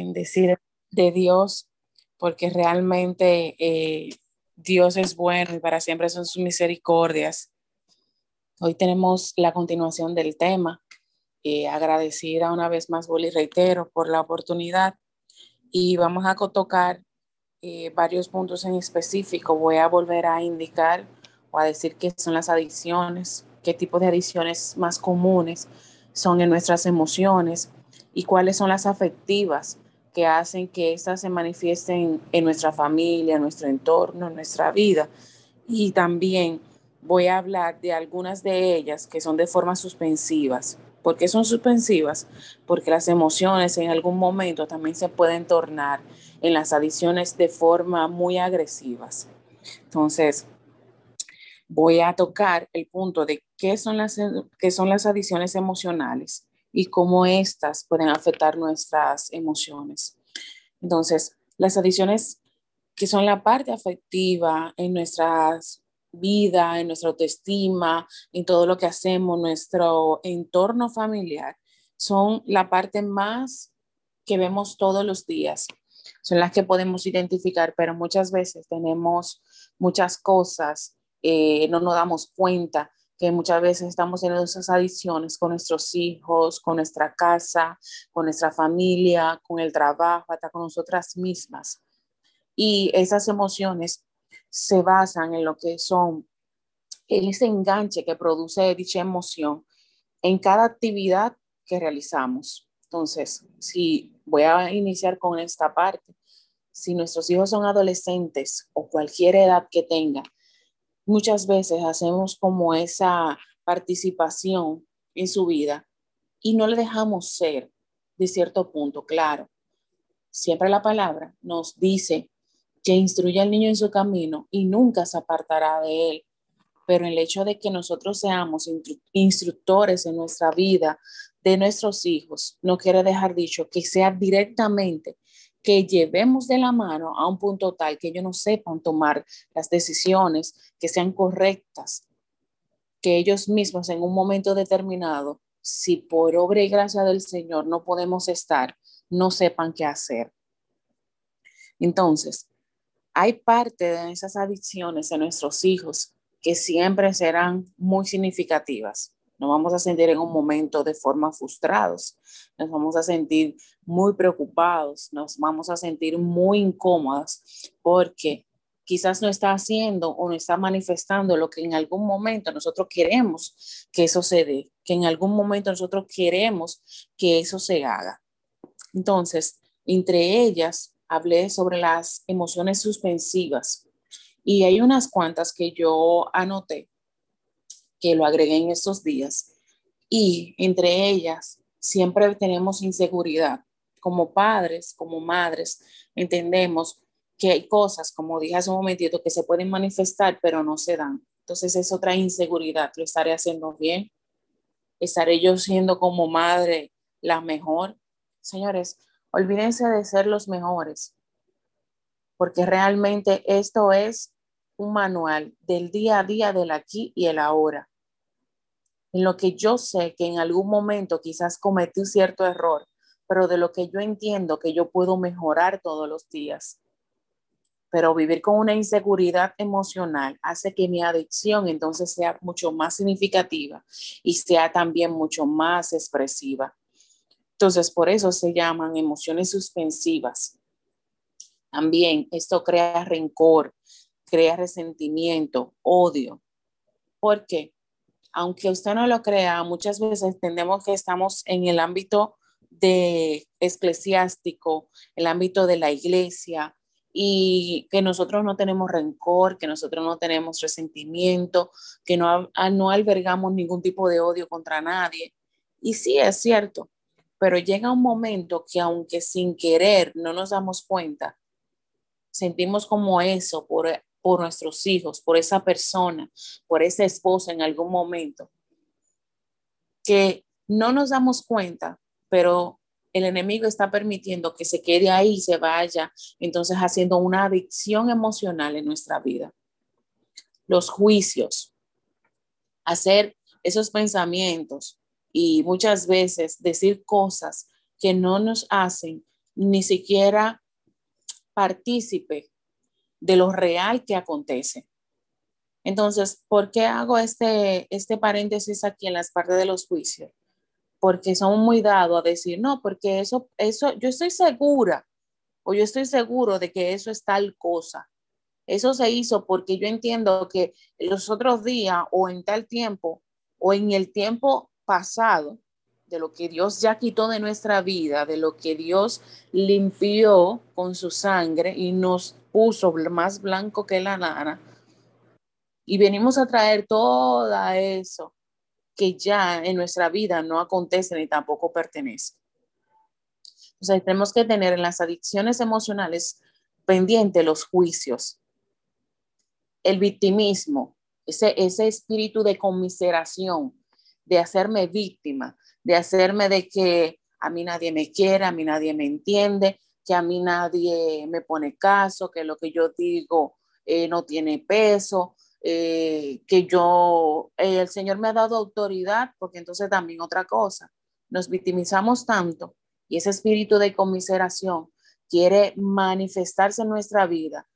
bendecir de Dios, porque realmente eh, Dios es bueno y para siempre son sus misericordias. Hoy tenemos la continuación del tema. Eh, agradecida una vez más, Boli, reitero, por la oportunidad. Y vamos a tocar eh, varios puntos en específico. Voy a volver a indicar o a decir qué son las adicciones, qué tipo de adicciones más comunes son en nuestras emociones y cuáles son las afectivas que hacen que éstas se manifiesten en nuestra familia, en nuestro entorno, en nuestra vida. Y también voy a hablar de algunas de ellas que son de formas suspensivas. ¿Por qué son suspensivas? Porque las emociones en algún momento también se pueden tornar en las adiciones de forma muy agresivas. Entonces, voy a tocar el punto de qué son las, qué son las adiciones emocionales y cómo éstas pueden afectar nuestras emociones. Entonces, las adiciones que son la parte afectiva en nuestras vida, en nuestra autoestima, en todo lo que hacemos, nuestro entorno familiar, son la parte más que vemos todos los días. Son las que podemos identificar, pero muchas veces tenemos muchas cosas, eh, no nos damos cuenta que muchas veces estamos teniendo esas adicciones con nuestros hijos, con nuestra casa, con nuestra familia, con el trabajo, hasta con nosotras mismas. Y esas emociones se basan en lo que son ese enganche que produce dicha emoción en cada actividad que realizamos. Entonces, si voy a iniciar con esta parte, si nuestros hijos son adolescentes o cualquier edad que tengan, muchas veces hacemos como esa participación en su vida y no le dejamos ser de cierto punto, claro. Siempre la palabra nos dice que instruye al niño en su camino y nunca se apartará de él. Pero el hecho de que nosotros seamos instructores en nuestra vida de nuestros hijos no quiere dejar dicho que sea directamente que llevemos de la mano a un punto tal que ellos no sepan tomar las decisiones que sean correctas, que ellos mismos en un momento determinado, si por obra y gracia del Señor no podemos estar, no sepan qué hacer. Entonces, hay parte de esas adicciones en nuestros hijos que siempre serán muy significativas. Nos vamos a sentir en un momento de forma frustrados, nos vamos a sentir muy preocupados, nos vamos a sentir muy incómodas porque quizás no está haciendo o no está manifestando lo que en algún momento nosotros queremos que eso se dé, que en algún momento nosotros queremos que eso se haga. Entonces, entre ellas, hablé sobre las emociones suspensivas y hay unas cuantas que yo anoté que lo agregué en estos días. Y entre ellas, siempre tenemos inseguridad. Como padres, como madres, entendemos que hay cosas, como dije hace un momentito, que se pueden manifestar, pero no se dan. Entonces es otra inseguridad. ¿Lo estaré haciendo bien? ¿Estaré yo siendo como madre la mejor? Señores, olvídense de ser los mejores, porque realmente esto es un manual del día a día, del aquí y el ahora en lo que yo sé que en algún momento quizás cometí cierto error, pero de lo que yo entiendo que yo puedo mejorar todos los días. Pero vivir con una inseguridad emocional hace que mi adicción entonces sea mucho más significativa y sea también mucho más expresiva. Entonces, por eso se llaman emociones suspensivas. También esto crea rencor, crea resentimiento, odio. ¿Por qué? Aunque usted no lo crea, muchas veces entendemos que estamos en el ámbito de eclesiástico, el ámbito de la iglesia, y que nosotros no tenemos rencor, que nosotros no tenemos resentimiento, que no, no albergamos ningún tipo de odio contra nadie. Y sí, es cierto, pero llega un momento que aunque sin querer no nos damos cuenta, sentimos como eso por por nuestros hijos, por esa persona, por esa esposa en algún momento, que no nos damos cuenta, pero el enemigo está permitiendo que se quede ahí se vaya, entonces haciendo una adicción emocional en nuestra vida. Los juicios, hacer esos pensamientos y muchas veces decir cosas que no nos hacen ni siquiera partícipe de lo real que acontece. Entonces, ¿por qué hago este, este paréntesis aquí en las partes de los juicios? Porque somos muy dados a decir, no, porque eso, eso, yo estoy segura o yo estoy seguro de que eso es tal cosa. Eso se hizo porque yo entiendo que los otros días o en tal tiempo o en el tiempo pasado, de lo que Dios ya quitó de nuestra vida, de lo que Dios limpió con su sangre y nos puso más blanco que la lana, y venimos a traer todo eso que ya en nuestra vida no acontece ni tampoco pertenece. O sea, tenemos que tener en las adicciones emocionales pendiente los juicios, el victimismo, ese, ese espíritu de conmiseración, de hacerme víctima, de hacerme de que a mí nadie me quiere, a mí nadie me entiende, que a mí nadie me pone caso, que lo que yo digo eh, no tiene peso, eh, que yo, eh, el Señor me ha dado autoridad, porque entonces también otra cosa, nos victimizamos tanto y ese espíritu de conmiseración quiere manifestarse en nuestra vida,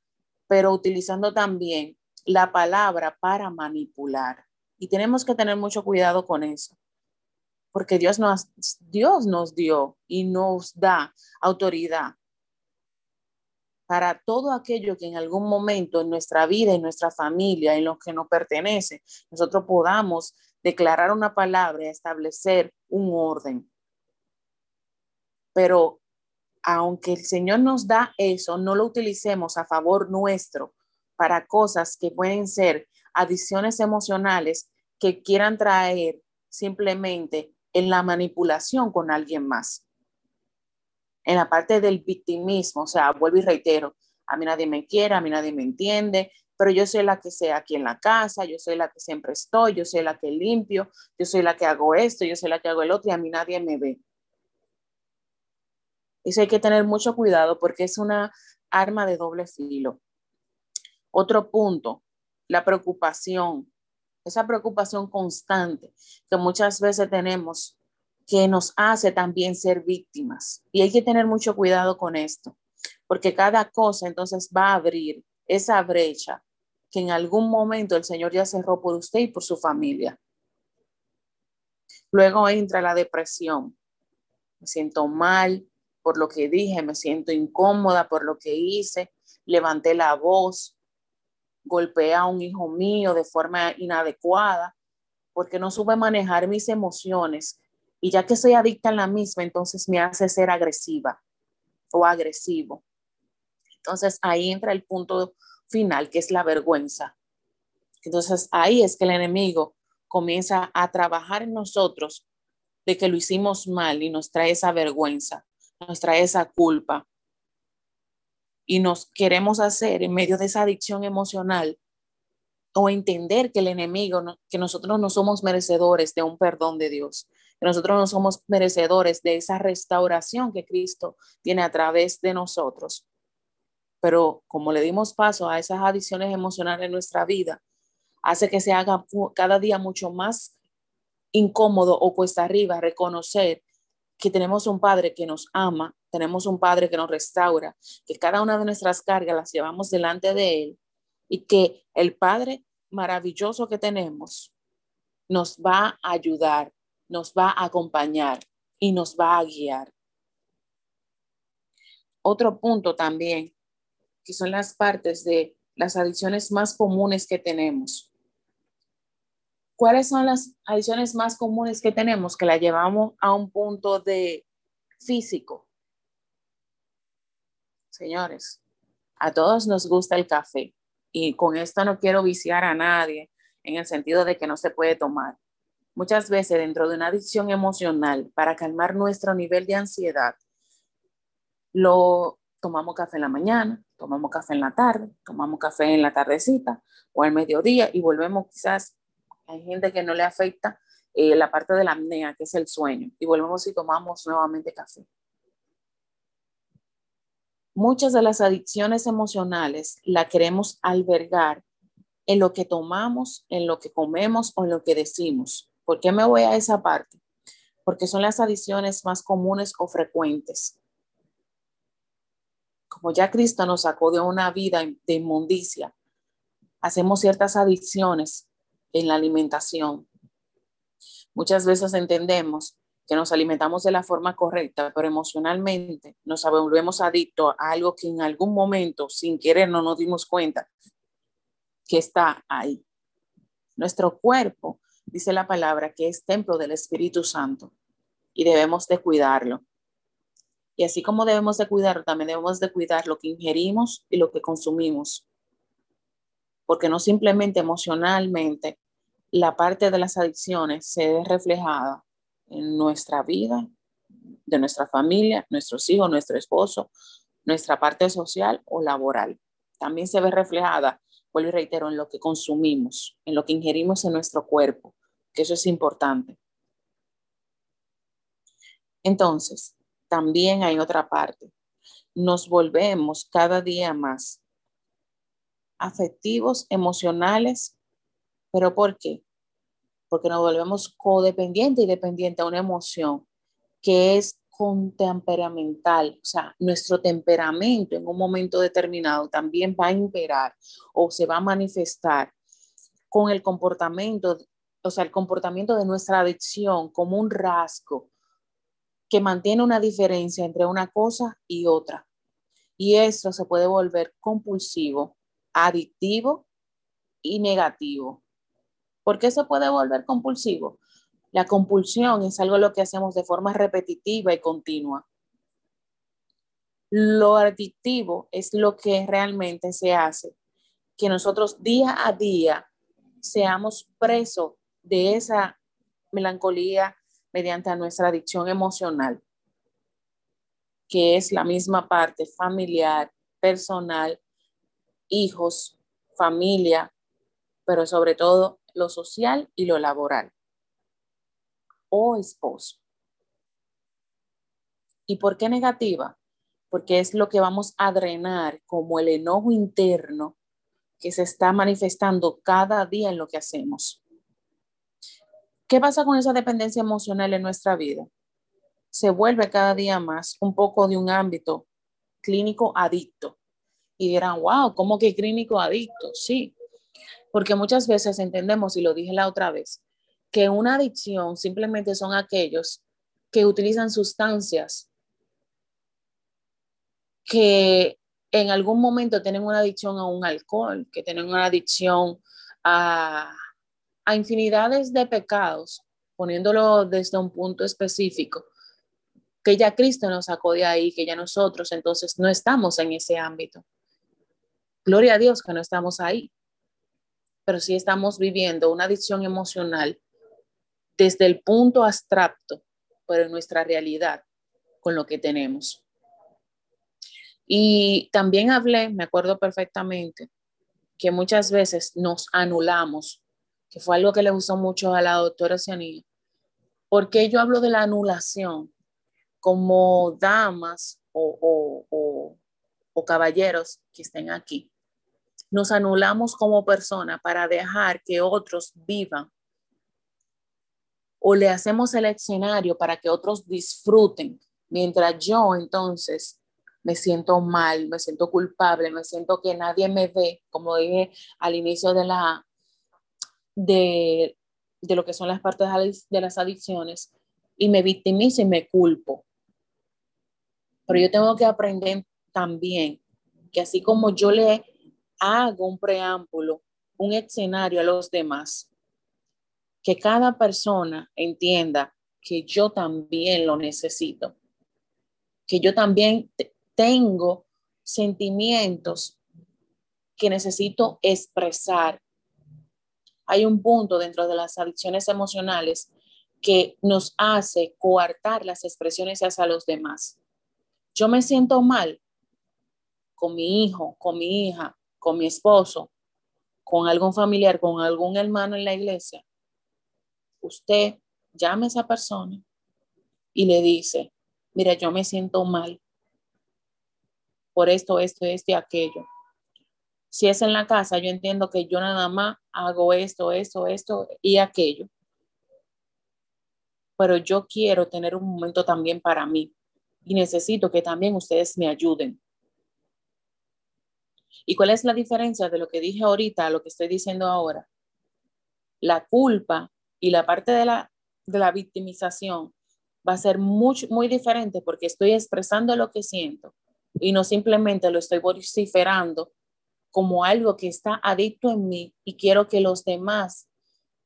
pero utilizando también la palabra para manipular. Y tenemos que tener mucho cuidado con eso, porque Dios nos, Dios nos dio y nos da autoridad para todo aquello que en algún momento en nuestra vida, en nuestra familia, en lo que nos pertenece, nosotros podamos declarar una palabra establecer un orden. Pero aunque el Señor nos da eso, no lo utilicemos a favor nuestro para cosas que pueden ser adiciones emocionales que quieran traer simplemente en la manipulación con alguien más en la parte del victimismo, o sea, vuelvo y reitero, a mí nadie me quiere, a mí nadie me entiende, pero yo soy la que sé aquí en la casa, yo soy la que siempre estoy, yo soy la que limpio, yo soy la que hago esto, yo soy la que hago el otro y a mí nadie me ve. Eso hay que tener mucho cuidado porque es una arma de doble filo. Otro punto, la preocupación, esa preocupación constante que muchas veces tenemos que nos hace también ser víctimas. Y hay que tener mucho cuidado con esto, porque cada cosa entonces va a abrir esa brecha que en algún momento el Señor ya cerró por usted y por su familia. Luego entra la depresión. Me siento mal por lo que dije, me siento incómoda por lo que hice, levanté la voz, golpeé a un hijo mío de forma inadecuada, porque no supe manejar mis emociones y ya que soy adicta en la misma, entonces me hace ser agresiva o agresivo. Entonces ahí entra el punto final, que es la vergüenza. Entonces ahí es que el enemigo comienza a trabajar en nosotros de que lo hicimos mal y nos trae esa vergüenza, nos trae esa culpa. Y nos queremos hacer en medio de esa adicción emocional o entender que el enemigo, que nosotros no somos merecedores de un perdón de Dios, que nosotros no somos merecedores de esa restauración que Cristo tiene a través de nosotros. Pero como le dimos paso a esas adiciones emocionales en nuestra vida, hace que se haga cada día mucho más incómodo o cuesta arriba reconocer que tenemos un Padre que nos ama, tenemos un Padre que nos restaura, que cada una de nuestras cargas las llevamos delante de Él y que el Padre maravilloso que tenemos nos va a ayudar nos va a acompañar y nos va a guiar. Otro punto también, que son las partes de las adicciones más comunes que tenemos. ¿Cuáles son las adicciones más comunes que tenemos que la llevamos a un punto de físico? Señores, a todos nos gusta el café y con esto no quiero viciar a nadie en el sentido de que no se puede tomar. Muchas veces dentro de una adicción emocional, para calmar nuestro nivel de ansiedad, lo tomamos café en la mañana, tomamos café en la tarde, tomamos café en la tardecita o al mediodía y volvemos quizás, hay gente que no le afecta eh, la parte de la apnea, que es el sueño, y volvemos y tomamos nuevamente café. Muchas de las adicciones emocionales la queremos albergar en lo que tomamos, en lo que comemos o en lo que decimos. ¿Por qué me voy a esa parte? Porque son las adiciones más comunes o frecuentes. como ya Cristo nos sacó de una vida de inmundicia, hacemos ciertas adicciones en la alimentación. Muchas veces entendemos que nos alimentamos de la forma correcta, pero emocionalmente nos volvemos adictos a algo que en algún momento, sin querer, no nos dimos cuenta que está ahí. Nuestro cuerpo, dice la palabra, que es templo del Espíritu Santo y debemos de cuidarlo. Y así como debemos de cuidarlo, también debemos de cuidar lo que ingerimos y lo que consumimos. Porque no simplemente emocionalmente la parte de las adicciones se ve reflejada en nuestra vida, de nuestra familia, nuestros hijos, nuestro esposo, nuestra parte social o laboral. También se ve reflejada, vuelvo y reitero, en lo que consumimos, en lo que ingerimos en nuestro cuerpo, que eso es importante. Entonces, también hay otra parte. Nos volvemos cada día más afectivos, emocionales, pero ¿por qué? Porque nos volvemos codependientes y dependientes a una emoción que es contemperamental, o sea, nuestro temperamento en un momento determinado también va a imperar o se va a manifestar con el comportamiento, o sea, el comportamiento de nuestra adicción como un rasgo que mantiene una diferencia entre una cosa y otra. Y eso se puede volver compulsivo, adictivo y negativo. ¿Por qué se puede volver compulsivo? La compulsión es algo lo que hacemos de forma repetitiva y continua. Lo adictivo es lo que realmente se hace, que nosotros día a día seamos presos de esa melancolía, mediante nuestra adicción emocional, que es la misma parte familiar, personal, hijos, familia, pero sobre todo lo social y lo laboral o esposo. ¿Y por qué negativa? Porque es lo que vamos a drenar como el enojo interno que se está manifestando cada día en lo que hacemos. ¿Qué pasa con esa dependencia emocional en nuestra vida? Se vuelve cada día más un poco de un ámbito clínico adicto. Y dirán, wow, ¿cómo que clínico adicto? Sí, porque muchas veces entendemos, y lo dije la otra vez, que una adicción simplemente son aquellos que utilizan sustancias que en algún momento tienen una adicción a un alcohol, que tienen una adicción a a infinidades de pecados, poniéndolo desde un punto específico, que ya Cristo nos sacó de ahí, que ya nosotros entonces no estamos en ese ámbito. Gloria a Dios que no estamos ahí, pero sí estamos viviendo una adicción emocional desde el punto abstracto, pero en nuestra realidad, con lo que tenemos. Y también hablé, me acuerdo perfectamente, que muchas veces nos anulamos que fue algo que le gustó mucho a la doctora Cianilla. porque yo hablo de la anulación? Como damas o, o caballeros que estén aquí, nos anulamos como persona para dejar que otros vivan o le hacemos el escenario para que otros disfruten, mientras yo entonces me siento mal, me siento culpable, me siento que nadie me ve, como dije al inicio de la, de, lo que son las partes de las adicciones y me victimizo y me culpo. Pero yo tengo que aprender también que así como yo le hago un preámbulo, un escenario a los demás, que cada persona entienda que yo también lo necesito, que yo también tengo sentimientos que necesito expresar. Hay un punto dentro de las adicciones emocionales que nos hace coartar las expresiones hacia los demás. Yo me siento mal con mi hijo, con mi hija, con mi esposo, con algún familiar, con algún hermano en la iglesia. Usted llame a esa persona y le dice, mira, yo me siento mal por esto, esto, esto y aquello. Si es en la casa, yo entiendo que yo nada más hago esto, esto, esto y aquello. Pero yo quiero tener un momento también para mí y necesito que también ustedes me ayuden. ¿Y cuál es la diferencia de lo que dije ahorita a lo que estoy diciendo ahora? La culpa y la parte de la, de la victimización va a ser muy, muy diferente porque estoy expresando lo que siento y no simplemente lo estoy vociferando como algo que está adicto en mí y quiero que los demás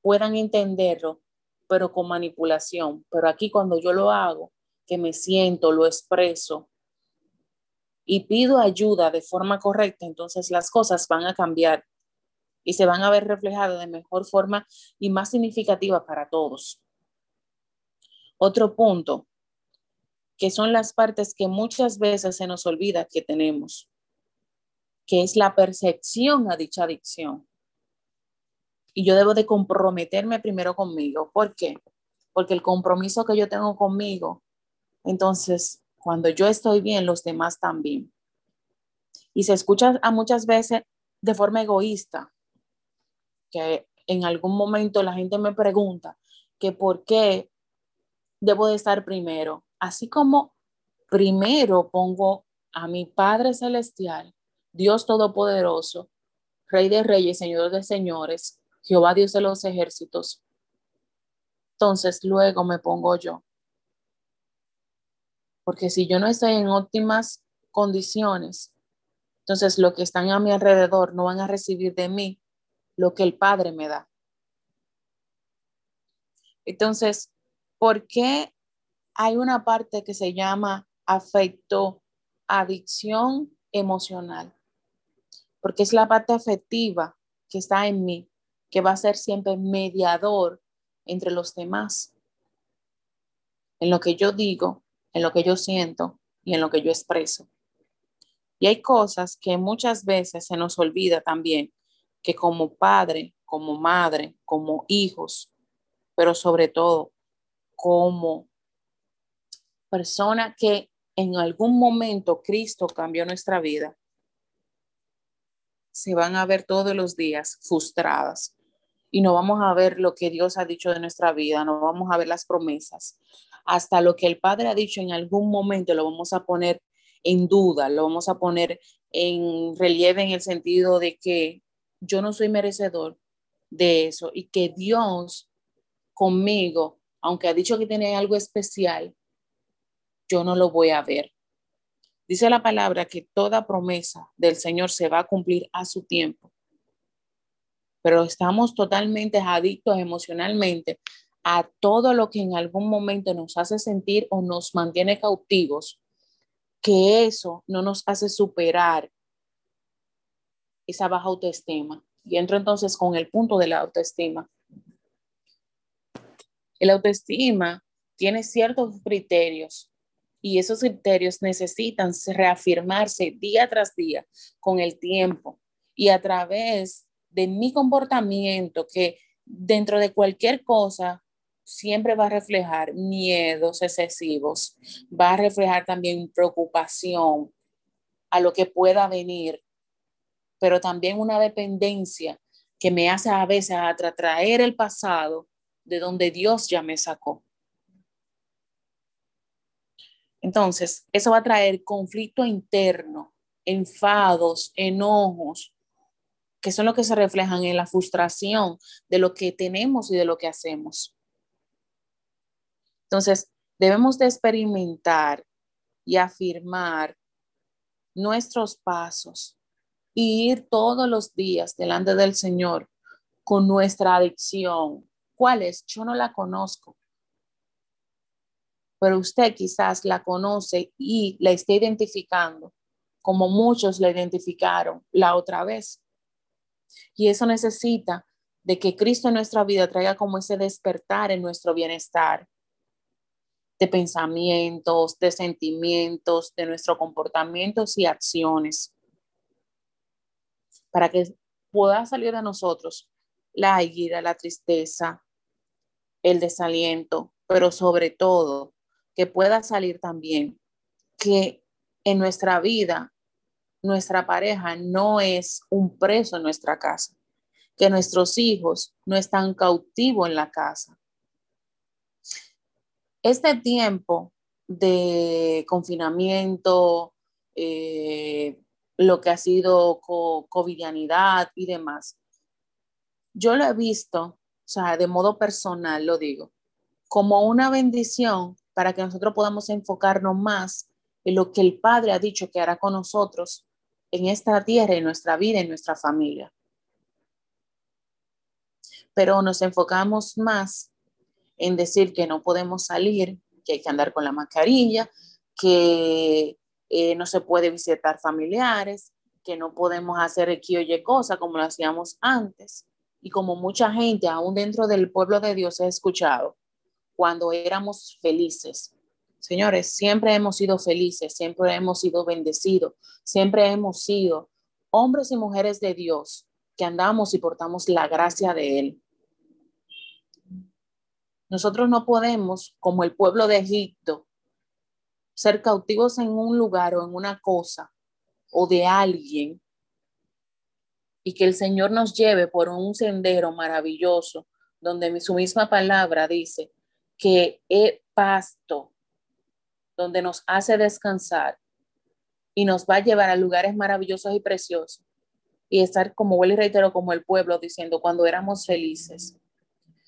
puedan entenderlo, pero con manipulación. Pero aquí cuando yo lo hago, que me siento, lo expreso y pido ayuda de forma correcta, entonces las cosas van a cambiar y se van a ver reflejadas de mejor forma y más significativa para todos. Otro punto, que son las partes que muchas veces se nos olvida que tenemos, que es la percepción a dicha adicción. Y yo debo de comprometerme primero conmigo. ¿Por qué? Porque el compromiso que yo tengo conmigo, entonces, cuando yo estoy bien, los demás también. Y se escucha a muchas veces de forma egoísta, que en algún momento la gente me pregunta que por qué debo de estar primero. Así como primero pongo a mi Padre Celestial, Dios Todopoderoso, Rey de Reyes, Señor de Señores, Jehová Dios de los ejércitos. Entonces luego me pongo yo. Porque si yo no estoy en óptimas condiciones, entonces lo que están a mi alrededor no van a recibir de mí lo que el Padre me da. Entonces, ¿Por qué hay una parte que se llama afecto, adicción emocional? Porque es la parte afectiva que está en mí, que va a ser siempre mediador entre los demás, en lo que yo digo, en lo que yo siento y en lo que yo expreso. Y hay cosas que muchas veces se nos olvida también, que como padre, como madre, como hijos, pero sobre todo como persona que en algún momento Cristo cambió nuestra vida, se van a ver todos los días frustradas y no vamos a ver lo que Dios ha dicho de nuestra vida, no vamos a ver las promesas. Hasta lo que el Padre ha dicho en algún momento lo vamos a poner en duda, lo vamos a poner en relieve en el sentido de que yo no soy merecedor de eso y que Dios conmigo aunque ha dicho que tiene algo especial, yo no lo voy a ver. Dice la palabra que toda promesa del Señor se va a cumplir a su tiempo. Pero estamos totalmente adictos emocionalmente a todo lo que en algún momento nos hace sentir o nos mantiene cautivos, que eso no nos hace superar esa baja autoestima. Y entro entonces con el punto de la autoestima. El autoestima tiene ciertos criterios y esos criterios necesitan reafirmarse día tras día con el tiempo y a través de mi comportamiento que dentro de cualquier cosa siempre va a reflejar miedos excesivos, va a reflejar también preocupación a lo que pueda venir, pero también una dependencia que me hace a veces atraer el pasado de donde Dios ya me sacó. Entonces, eso va a traer conflicto interno, enfados, enojos, que son los que se reflejan en la frustración de lo que tenemos y de lo que hacemos. Entonces, debemos de experimentar y afirmar nuestros pasos y ir todos los días delante del Señor con nuestra adicción, ¿Cuál es? Yo no la conozco. Pero usted quizás la conoce y la está identificando como muchos la identificaron la otra vez. Y eso necesita de que Cristo en nuestra vida traiga como ese despertar en nuestro bienestar de pensamientos, de sentimientos, de nuestros comportamientos y acciones, para que pueda salir de nosotros la ira, la tristeza, el desaliento, pero sobre todo que pueda salir también que en nuestra vida nuestra pareja no es un preso en nuestra casa, que nuestros hijos no están cautivos en la casa. Este tiempo de confinamiento, eh, lo que ha sido covidianidad y demás. Yo lo he visto, o sea, de modo personal lo digo, como una bendición para que nosotros podamos enfocarnos más en lo que el Padre ha dicho que hará con nosotros en esta tierra, en nuestra vida, en nuestra familia. Pero nos enfocamos más en decir que no podemos salir, que hay que andar con la mascarilla, que eh, no se puede visitar familiares, que no podemos hacer X o Y cosa como lo hacíamos antes. Y como mucha gente, aún dentro del pueblo de Dios, he escuchado, cuando éramos felices. Señores, siempre hemos sido felices, siempre hemos sido bendecidos, siempre hemos sido hombres y mujeres de Dios que andamos y portamos la gracia de Él. Nosotros no podemos, como el pueblo de Egipto, ser cautivos en un lugar o en una cosa o de alguien y que el Señor nos lleve por un sendero maravilloso donde su misma palabra dice que es pasto, donde nos hace descansar y nos va a llevar a lugares maravillosos y preciosos y estar como vuelvo y reitero como el pueblo diciendo cuando éramos felices.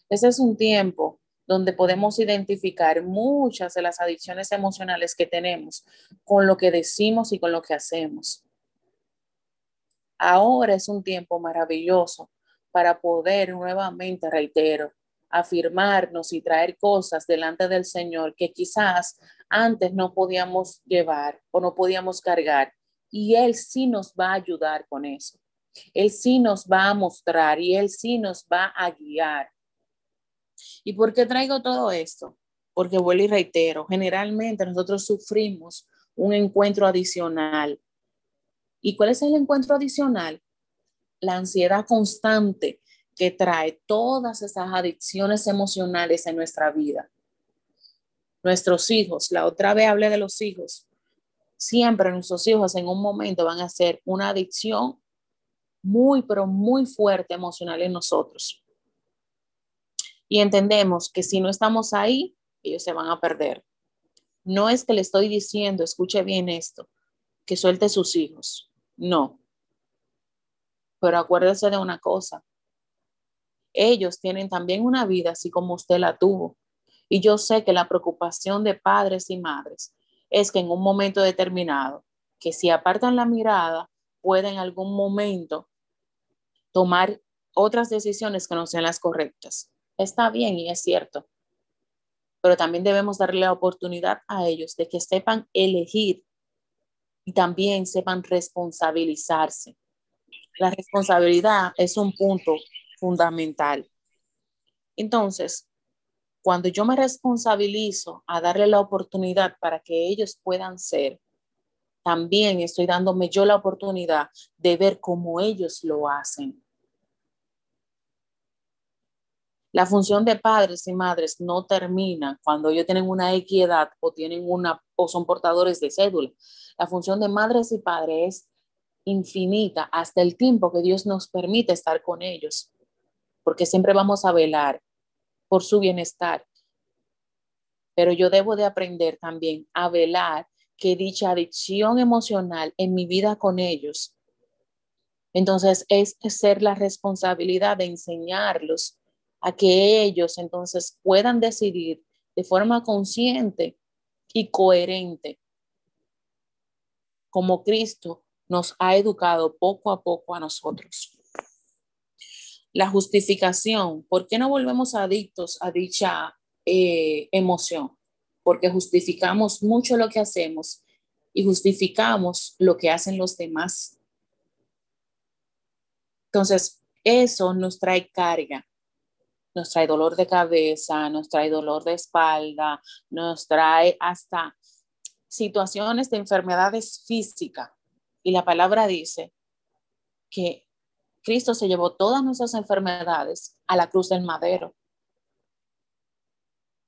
Ese es un tiempo donde podemos identificar muchas de las adicciones emocionales que tenemos con lo que decimos y con lo que hacemos. Ahora es un tiempo maravilloso para poder nuevamente, reitero, afirmarnos y traer cosas delante del Señor que quizás antes no podíamos llevar o no podíamos cargar. Y Él sí nos va a ayudar con eso. Él sí nos va a mostrar y Él sí nos va a guiar. ¿Y por qué traigo todo esto? Porque vuelvo y reitero, generalmente nosotros sufrimos un encuentro adicional. ¿Y cuál es el encuentro adicional? La ansiedad constante que trae todas esas adicciones emocionales en nuestra vida. Nuestros hijos, la otra vez hablé de los hijos, siempre nuestros hijos en un momento van a ser una adicción muy, pero muy fuerte emocional en nosotros y entendemos que si no estamos ahí, ellos se van a perder. No es que le estoy diciendo, escuche bien esto, que suelte sus hijos. No. Pero acuérdese de una cosa. Ellos tienen también una vida así como usted la tuvo. Y yo sé que la preocupación de padres y madres es que en un momento determinado, que si apartan la mirada, pueden en algún momento tomar otras decisiones que no sean las correctas está bien y es cierto, pero también debemos darle la oportunidad a ellos de que sepan elegir y también sepan responsabilizarse. La responsabilidad es un punto fundamental. Entonces, cuando yo me responsabilizo a darle la oportunidad para que ellos puedan ser, también estoy dándome yo la oportunidad de ver cómo ellos lo hacen. La función de padres y madres no termina cuando ellos tienen una equidad o tienen una o son portadores de cédula. La función de madres y padres es infinita hasta el tiempo que Dios nos permite estar con ellos, porque siempre vamos a velar por su bienestar. Pero yo debo de aprender también a velar que dicha adicción emocional en mi vida con ellos, entonces es ser la responsabilidad de enseñarlos a que ellos entonces puedan decidir de forma consciente y coherente como Cristo nos ha educado poco a poco a nosotros. La justificación, ¿por qué no volvemos adictos a dicha eh, emoción? Porque justificamos mucho lo que hacemos y justificamos lo que hacen los demás. Entonces, eso nos trae carga nos trae dolor de cabeza, nos trae dolor de espalda, nos trae hasta situaciones de enfermedades físicas. Y la palabra dice que Cristo se llevó todas nuestras enfermedades a la cruz del madero.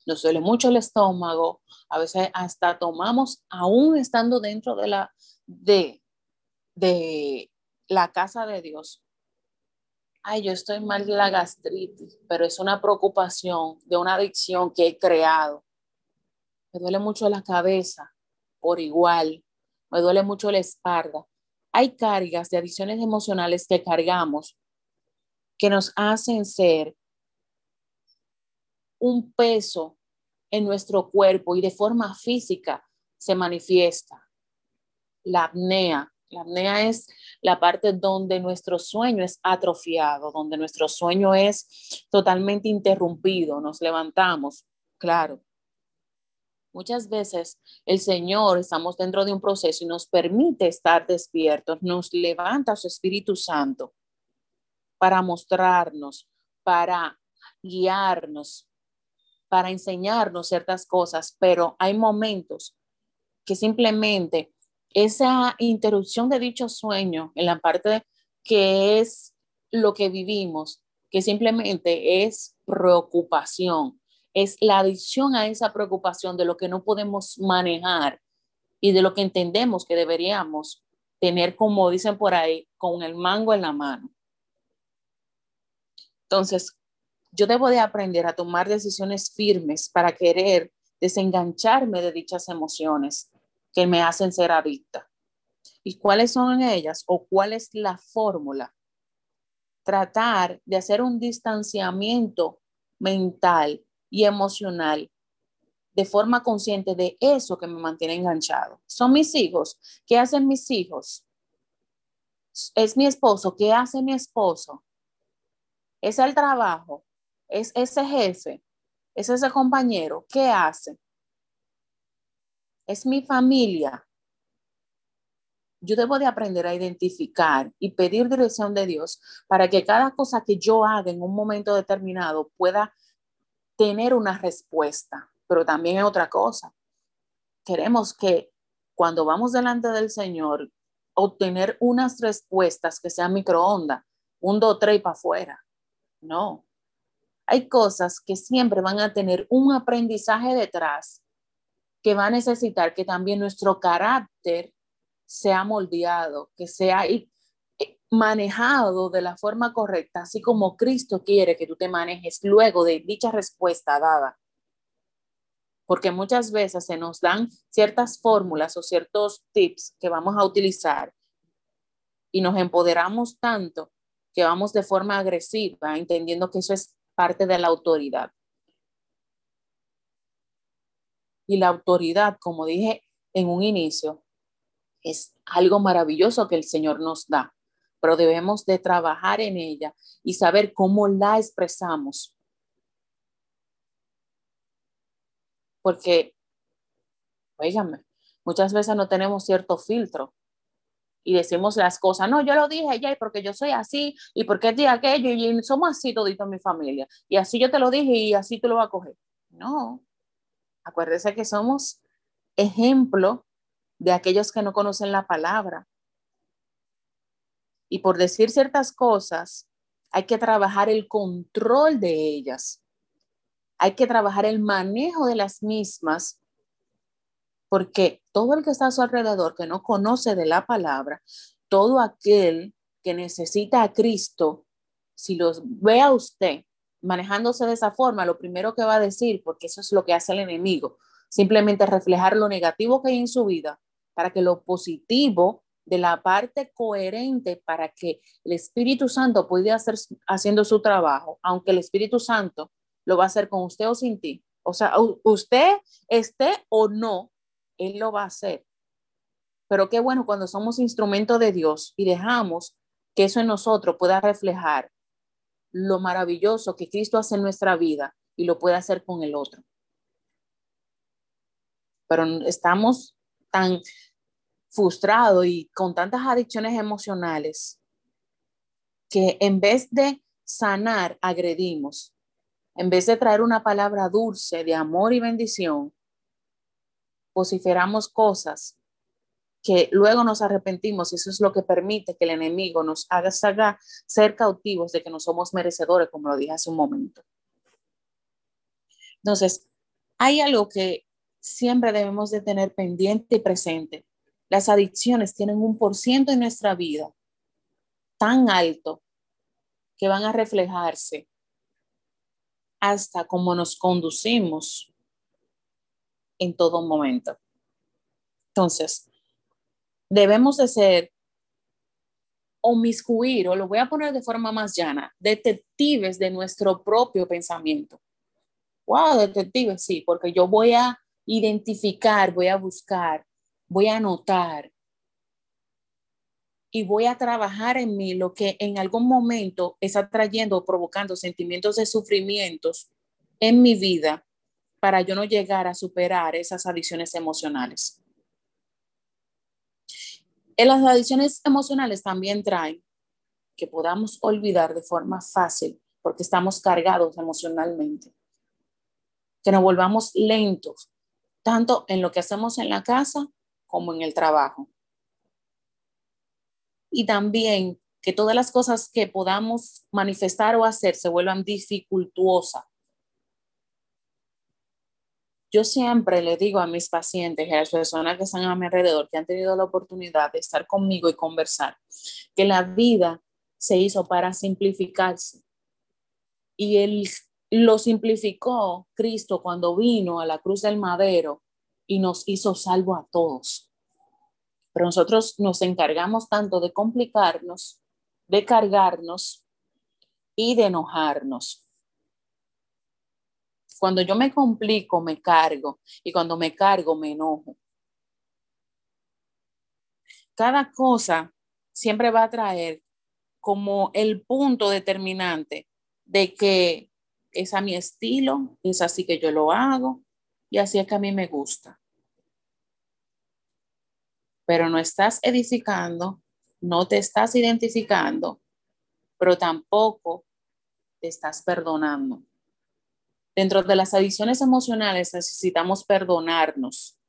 Nos duele mucho el estómago, a veces hasta tomamos, aún estando dentro de la, de, de la casa de Dios, ay, yo estoy mal de la gastritis, pero es una preocupación de una adicción que he creado. Me duele mucho la cabeza por igual, me duele mucho la espalda, hay cargas de adicciones emocionales que cargamos que nos hacen ser un peso en nuestro cuerpo y de forma física se manifiesta. La apnea. La apnea es la parte donde nuestro sueño es atrofiado, donde nuestro sueño es totalmente interrumpido. Nos levantamos, claro. Muchas veces el Señor, estamos dentro de un proceso y nos permite estar despiertos, nos levanta su Espíritu Santo para mostrarnos, para guiarnos, para enseñarnos ciertas cosas, pero hay momentos que simplemente esa interrupción de dicho sueño en la parte que es lo que vivimos, que simplemente es preocupación, es la adición a esa preocupación de lo que no podemos manejar y de lo que entendemos que deberíamos tener, como dicen por ahí, con el mango en la mano. Entonces, yo debo de aprender a tomar decisiones firmes para querer desengancharme de dichas emociones que me hacen ser adicta. ¿Y cuáles son ellas o cuál es la fórmula? Tratar de hacer un distanciamiento mental y emocional de forma consciente de eso que me mantiene enganchado. Son mis hijos. ¿Qué hacen mis hijos? Es mi esposo. ¿Qué hace mi esposo? Es el trabajo. Es ese jefe. Es ese compañero. ¿Qué hace? Es mi familia. Yo debo de aprender a identificar y pedir dirección de Dios para que cada cosa que yo haga en un momento determinado pueda tener una respuesta. Pero también es otra cosa. Queremos que cuando vamos delante del Señor, obtener unas respuestas que sean microondas, un, dos, tres para afuera. No. Hay cosas que siempre van a tener un aprendizaje detrás que va a necesitar que también nuestro carácter sea moldeado, que sea eh, manejado de la forma correcta, así como Cristo quiere que tú te manejes luego de dicha respuesta dada. Porque muchas veces se nos dan ciertas fórmulas o ciertos tips que vamos a utilizar y nos empoderamos tanto que vamos de forma agresiva, entendiendo que eso es parte de la autoridad. Y la autoridad, como dije en un inicio, es algo maravilloso que el Señor nos da, pero debemos de trabajar en ella y saber cómo la expresamos. Porque, oígame, muchas veces no tenemos cierto filtro y decimos las cosas, no, yo lo dije ya, porque yo soy así, y porque de aquello, y somos así todito en mi familia, y así yo te lo dije y así tú lo vas a coger. No, Acuérdese que somos ejemplo de aquellos que no conocen la palabra. Y por decir ciertas cosas, hay que trabajar el control de ellas. Hay que trabajar el manejo de las mismas, porque todo el que está a su alrededor, que no conoce de la palabra, todo aquel que necesita a Cristo, si los ve a usted manejándose de esa forma, lo primero que va a decir, porque eso es lo que hace el enemigo, simplemente reflejar lo negativo que hay en su vida para que lo positivo de la parte coherente para que el Espíritu Santo pueda hacer haciendo su trabajo, aunque el Espíritu Santo lo va a hacer con usted o sin ti. O sea, usted esté o no, Él lo va a hacer. Pero qué bueno cuando somos instrumento de Dios y dejamos que eso en nosotros pueda reflejar lo maravilloso que Cristo hace en nuestra vida y lo puede hacer con el otro. Pero estamos tan frustrados y con tantas adicciones emocionales que en vez de sanar, agredimos. En vez de traer una palabra dulce de amor y bendición, vociferamos cosas que luego nos arrepentimos y eso es lo que permite que el enemigo nos haga ser cautivos de que no somos merecedores, como lo dije hace un momento. Entonces, hay algo que siempre debemos de tener pendiente y presente. Las adicciones tienen un por ciento en nuestra vida tan alto que van a reflejarse hasta cómo nos conducimos en todo momento. Entonces, debemos de ser omiscuir, o lo voy a poner de forma más llana, detectives de nuestro propio pensamiento. Wow, detectives, sí, porque yo voy a identificar, voy a buscar, voy a anotar y voy a trabajar en mí lo que en algún momento está trayendo o provocando sentimientos de sufrimientos en mi vida para yo no llegar a superar esas adicciones emocionales. En las adicciones emocionales también traen que podamos olvidar de forma fácil porque estamos cargados emocionalmente. Que nos volvamos lentos, tanto en lo que hacemos en la casa como en el trabajo. Y también que todas las cosas que podamos manifestar o hacer se vuelvan dificultuosas yo siempre le digo a mis pacientes y a las personas que están a mi alrededor, que han tenido la oportunidad de estar conmigo y conversar, que la vida se hizo para simplificarse. Y él lo simplificó Cristo cuando vino a la cruz del madero y nos hizo salvo a todos. Pero nosotros nos encargamos tanto de complicarnos, de cargarnos y de enojarnos. Cuando yo me complico, me cargo y cuando me cargo, me enojo. Cada cosa siempre va a traer como el punto determinante de que es a mi estilo, es así que yo lo hago y así es que a mí me gusta. Pero no estás edificando, no te estás identificando, pero tampoco te estás perdonando. Dentro de las adicciones emocionales necesitamos perdonarnos,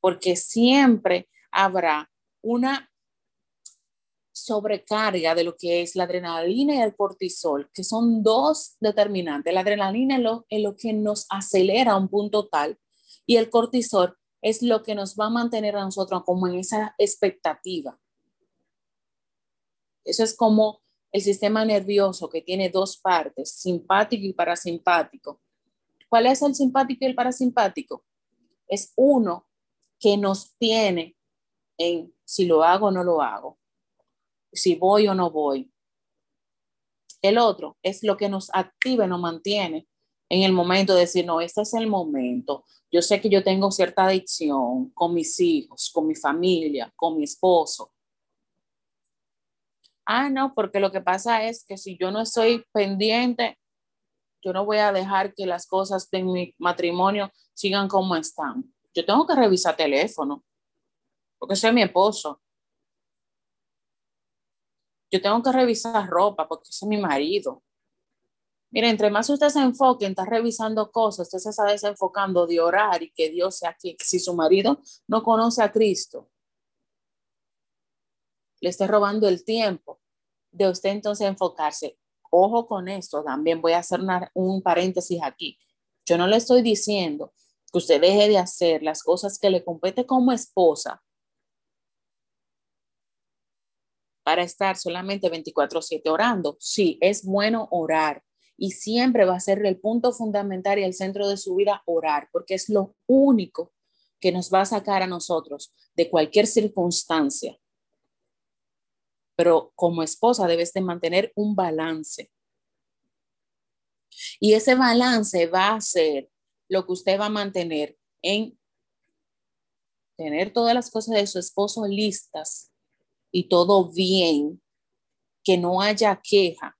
porque siempre habrá una sobrecarga de lo que es la adrenalina y el cortisol, que son dos determinantes. La adrenalina es lo, es lo que nos acelera a un punto tal y el cortisol es lo que nos va a mantener a nosotros como en esa expectativa. Eso es como el sistema nervioso que tiene dos partes, simpático y parasimpático. ¿Cuál es el simpático y el parasimpático? Es uno que nos tiene en si lo hago o no lo hago, si voy o no voy. El otro es lo que nos activa y nos mantiene en el momento de decir, no, este es el momento. Yo sé que yo tengo cierta adicción con mis hijos, con mi familia, con mi esposo, Ah, no, porque lo que pasa es que si yo no estoy pendiente, yo no voy a dejar que las cosas de mi matrimonio sigan como están. Yo tengo que revisar teléfono, porque soy mi esposo. Yo tengo que revisar ropa, porque es mi marido. Mire, entre más usted se enfoque en estar revisando cosas, usted se está desenfocando de orar y que Dios sea aquí. Si su marido no conoce a Cristo, le esté robando el tiempo de usted entonces enfocarse. Ojo con esto, también voy a hacer un paréntesis aquí. Yo no le estoy diciendo que usted deje de hacer las cosas que le compete como esposa para estar solamente 24/7 orando. Sí, es bueno orar y siempre va a ser el punto fundamental y el centro de su vida orar, porque es lo único que nos va a sacar a nosotros de cualquier circunstancia pero como esposa debes de mantener un balance. Y ese balance va a ser lo que usted va a mantener en tener todas las cosas de su esposo listas y todo bien, que no haya queja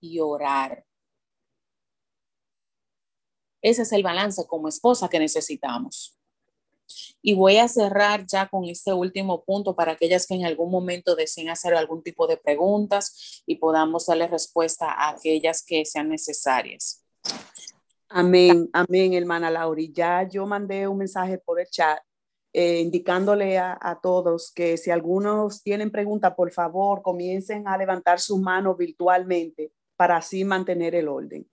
y orar. Ese es el balance como esposa que necesitamos. Y voy a cerrar ya con este último punto para aquellas que en algún momento deseen hacer algún tipo de preguntas y podamos darle respuesta a aquellas que sean necesarias. Amén, amén, hermana Lauri. Ya yo mandé un mensaje por el chat eh, indicándole a, a, todos que si algunos tienen preguntas, por favor, comiencen a levantar sus manos virtualmente para así mantener el orden.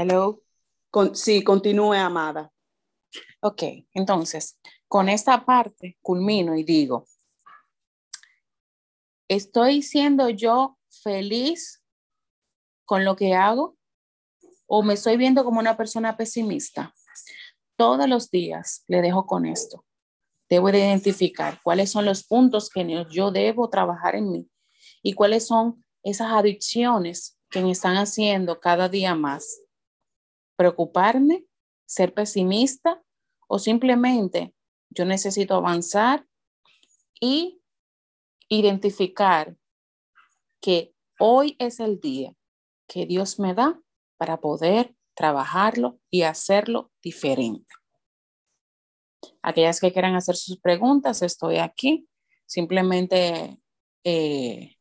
Hello. Con, sí, continúe, amada. Ok, entonces, con esta parte culmino y digo, ¿Estoy siendo yo feliz con lo que hago o me estoy viendo como una persona pesimista? Todos los días le dejo con esto. Debo de identificar cuáles son los puntos que yo debo trabajar en mí y cuáles son esas adicciones que me están haciendo cada día más. Preocuparme, ser pesimista o simplemente yo necesito avanzar y identificar que hoy es el día que Dios me da para poder trabajarlo y hacerlo diferente. Aquellas que quieran hacer sus preguntas, estoy aquí. Simplemente, eh,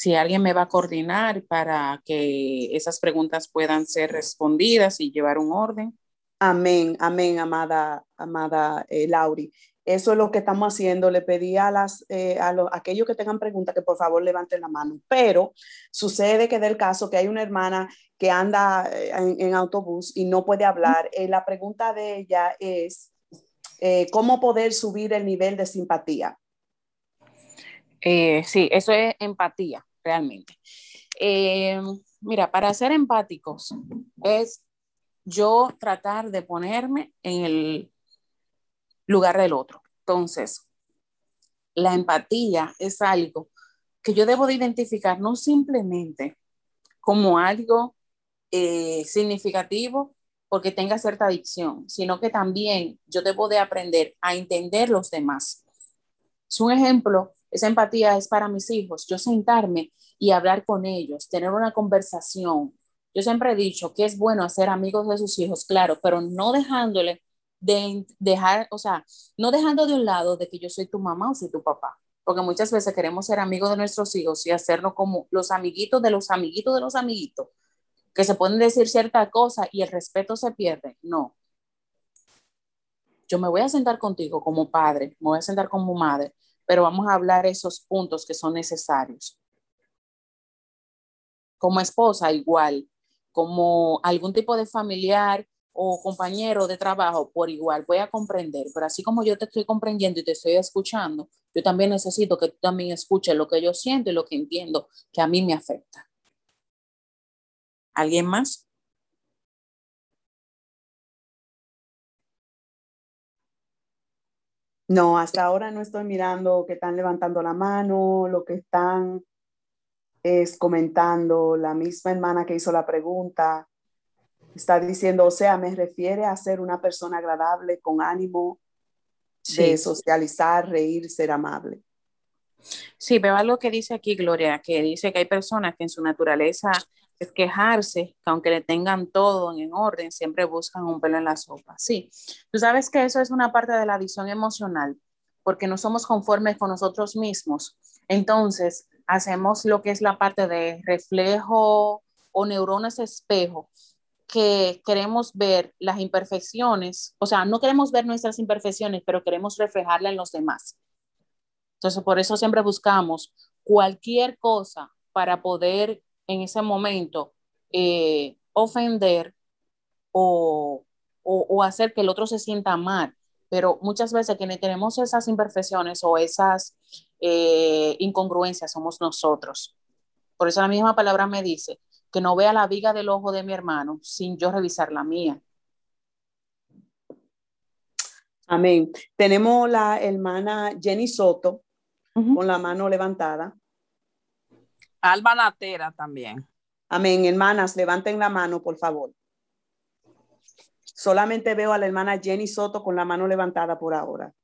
si alguien me va a coordinar para que esas preguntas puedan ser respondidas y llevar un orden. Amén, amén, amada, amada eh, Lauri. Eso es lo que estamos haciendo. Le pedí a, las, eh, a, aquellos que tengan preguntas que por favor levanten la mano. Pero sucede que del caso que hay una hermana que anda eh, en, autobús y no puede hablar. Eh, la pregunta de ella es, ¿cómo poder subir el nivel de simpatía? sí, eso es empatía, realmente. mira, para ser empáticos es yo tratar de ponerme en el lugar del otro. Entonces, la empatía es algo que yo debo de identificar no simplemente como algo eh, significativo porque tenga cierta adicción, sino que también yo debo de aprender a entender los demás. Es un ejemplo, esa empatía es para mis hijos, yo sentarme y hablar con ellos, tener una conversación. Yo siempre he dicho que es bueno hacer amigos de sus hijos, claro, pero no dejándole de dejar, o sea, no dejando de un lado de que yo soy tu mamá o soy tu papá, porque muchas veces queremos ser amigos de nuestros hijos y hacernos como los amiguitos de los amiguitos de los amiguitos, que se pueden decir cierta cosa y el respeto se pierde. No. Yo me voy a sentar contigo como padre, me voy a sentar como madre, pero vamos a hablar esos puntos que son necesarios. Como esposa, igual, como algún tipo de familiar o compañero de trabajo por igual, voy a comprender, pero así como yo te estoy comprendiendo y te estoy escuchando, yo también necesito que tú también escuches lo que yo siento y lo que entiendo que a mí me afecta. ¿Alguien más? No, hasta ahora no estoy mirando que están levantando la mano, lo que están es comentando la misma hermana que hizo la pregunta Está diciendo, o sea, me refiere a ser una persona agradable, con ánimo de socializar, reír, ser amable. Sí, veo algo que dice aquí, Gloria, que dice que hay personas que en su naturaleza es quejarse, que aunque le tengan todo en orden, siempre buscan un pelo en la sopa. Sí, tú sabes que eso es una parte de la visión emocional, porque no somos conformes con nosotros mismos. Entonces, hacemos lo que es la parte de reflejo o neuronas espejo, que queremos ver las imperfecciones, o sea, no queremos ver nuestras imperfecciones, pero queremos reflejarla en los demás. Entonces, por eso siempre buscamos cualquier cosa para poder en ese momento eh, ofender o, o, hacer que el otro se sienta mal. Pero muchas veces quienes tenemos esas imperfecciones o esas eh, incongruencias somos nosotros. Por eso la misma palabra me dice, que no vea la viga del ojo de mi hermano sin yo revisar la mía. Amén. Tenemos la hermana Jenny Soto con la mano levantada. Alba Natera también. Amén. Hermanas, levanten la mano, por favor. Solamente veo a la hermana Jenny Soto con la mano levantada por ahora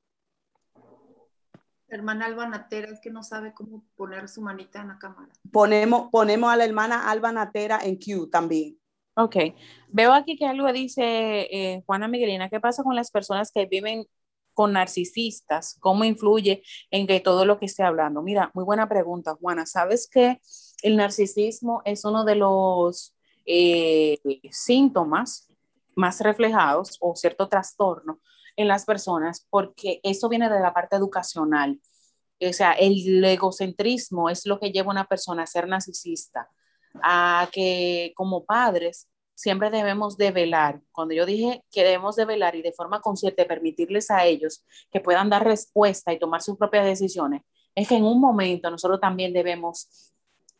hermana Alba Natera es que no sabe cómo poner su manita en la cámara. Ponemos, ponemos a la hermana Alba Natera en Q también. Ok. Veo aquí que algo dice eh, Juana Miguelina. ¿Qué pasa con las personas que viven con narcisistas? ¿Cómo influye en que todo lo que esté hablando? Mira, muy buena pregunta, Juana. ¿Sabes que el narcisismo es uno de los eh, síntomas más reflejados o cierto trastorno en las personas porque eso viene de la parte educacional. O sea, el egocentrismo es lo que lleva a una persona a ser narcisista, a que como padres siempre debemos de velar. Cuando yo dije que debemos de velar y de forma consciente permitirles a ellos que puedan dar respuesta y tomar sus propias decisiones, es que en un momento nosotros también debemos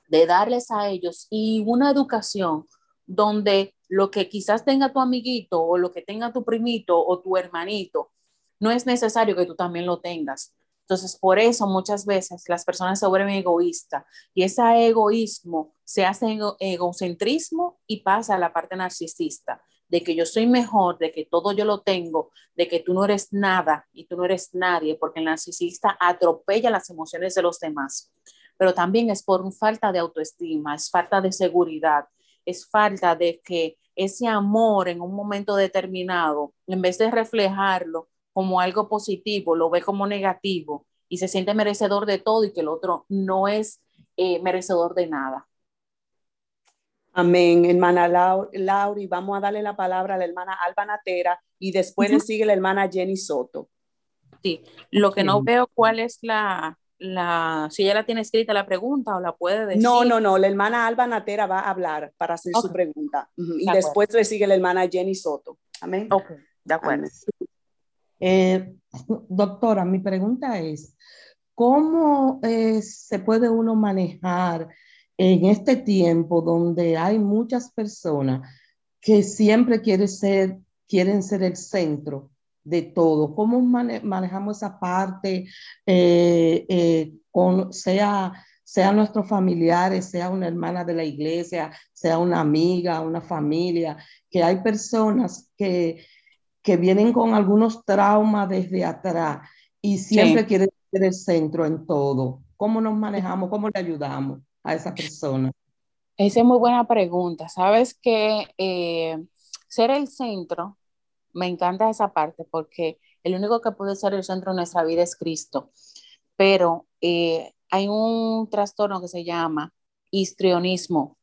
de darles a ellos y una educación donde lo que quizás tenga tu amiguito o lo que tenga tu primito o tu hermanito, no es necesario que tú también lo tengas. Entonces, por eso muchas veces las personas se vuelven egoístas y ese egoísmo se hace egocentrismo y pasa a la parte narcisista, de que yo soy mejor, de que todo yo lo tengo, de que tú no eres nada y tú no eres nadie, porque el narcisista atropella las emociones de los demás. Pero también es por falta de autoestima, es falta de seguridad, es falta de que ese amor en un momento determinado, en vez de reflejarlo, como algo positivo, lo ve como negativo y se siente merecedor de todo y que el otro no es eh, merecedor de nada. Amén, hermana Lauri. Vamos a darle la palabra a la hermana Alba Natera y después le sigue la hermana Jenny Soto. Sí, lo que no veo cuál es la, la, si ella la tiene escrita la pregunta o la puede decir. No, no, no, la hermana Alba Natera va a hablar para hacer su pregunta y después le sigue la hermana Jenny Soto. Amén. Ok, de acuerdo. Eh, doctora, mi pregunta es, ¿cómo eh, se puede uno manejar en este tiempo donde hay muchas personas que siempre quieren ser, quieren ser el centro de todo? ¿Cómo manejamos esa parte, eh, sea, sea nuestros familiares, sea una hermana de la iglesia, sea una amiga, una familia, que hay personas que que vienen con algunos traumas desde atrás y siempre quieren ser el centro en todo. ¿Cómo nos manejamos? ¿Cómo le ayudamos a esa persona? Esa es muy buena pregunta. Sabes que eh, ser el centro, me encanta esa parte porque el único que puede ser el centro de nuestra vida es Cristo. Pero eh, hay un trastorno que se llama histrionismo,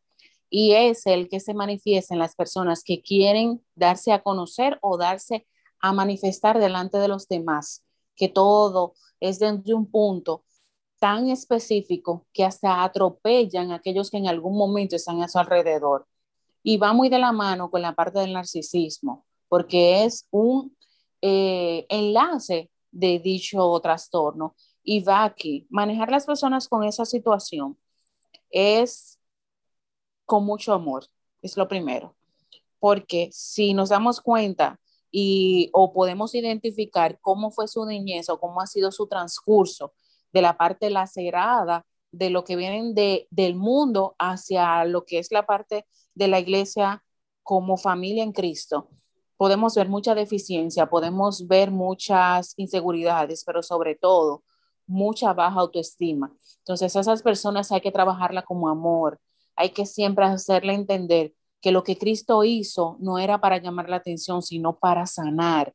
y es el que se manifiesta en las personas que quieren darse a conocer o darse a manifestar delante de los demás, que todo es de un punto tan específico que hasta atropellan a aquellos que en algún momento están a su alrededor. Y va muy de la mano con la parte del narcisismo, porque es un eh, enlace de dicho trastorno. Y va aquí, manejar las personas con esa situación es con mucho amor, es lo primero. Porque si nos damos cuenta y o podemos identificar cómo fue su niñez o cómo ha sido su transcurso de la parte lacerada de lo que vienen de, del mundo hacia lo que es la parte de la iglesia como familia en Cristo, podemos ver mucha deficiencia, podemos ver muchas inseguridades, pero sobre todo mucha baja autoestima. Entonces, esas personas hay que trabajarla como amor, hay que siempre hacerle entender que lo que Cristo hizo no era para llamar la atención, sino para sanar.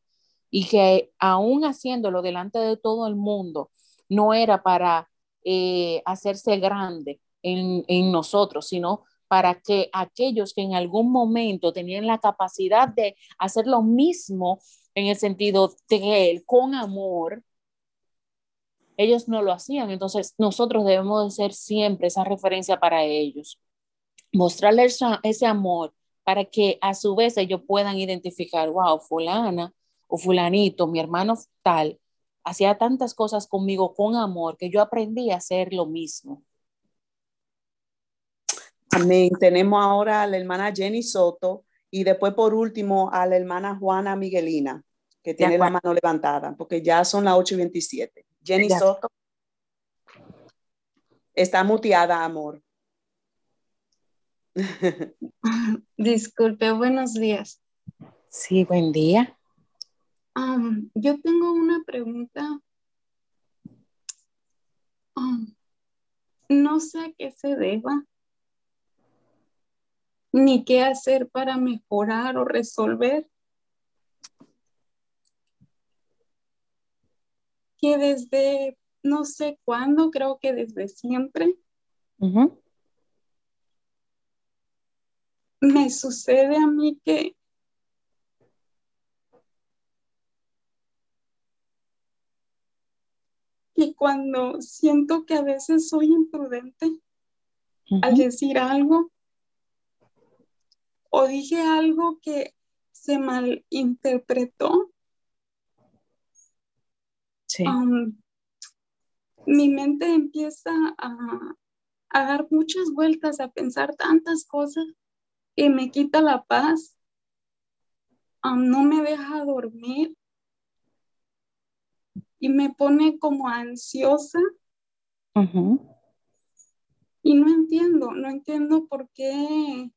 Y que aún haciéndolo delante de todo el mundo, no era para eh, hacerse grande en, nosotros, sino para que aquellos que en algún momento tenían la capacidad de hacer lo mismo en el sentido de él con amor, ellos no lo hacían. Entonces nosotros debemos de ser siempre esa referencia para ellos mostrarle ese amor para que a su vez ellos puedan identificar, wow, fulana o fulanito, mi hermano tal, hacía tantas cosas conmigo con amor que yo aprendí a hacer lo mismo. Amén. Tenemos ahora a la hermana Jenny Soto y después por último a la hermana Juana Miguelina, que tiene la mano levantada, porque ya son las 8 y 27. Jenny Soto está muteada, amor. Disculpe, buenos días. Sí, buen día. yo tengo una pregunta. no sé a qué se deba, ni qué hacer para mejorar o resolver. Que desde no sé cuándo, creo que desde siempre, me sucede a mí que y cuando siento que a veces soy imprudente al decir algo o dije algo que se malinterpretó, sí. mi mente empieza a, a dar muchas vueltas, a pensar tantas cosas y me quita la paz. no me deja dormir y me pone como ansiosa. Y no entiendo, no entiendo por qué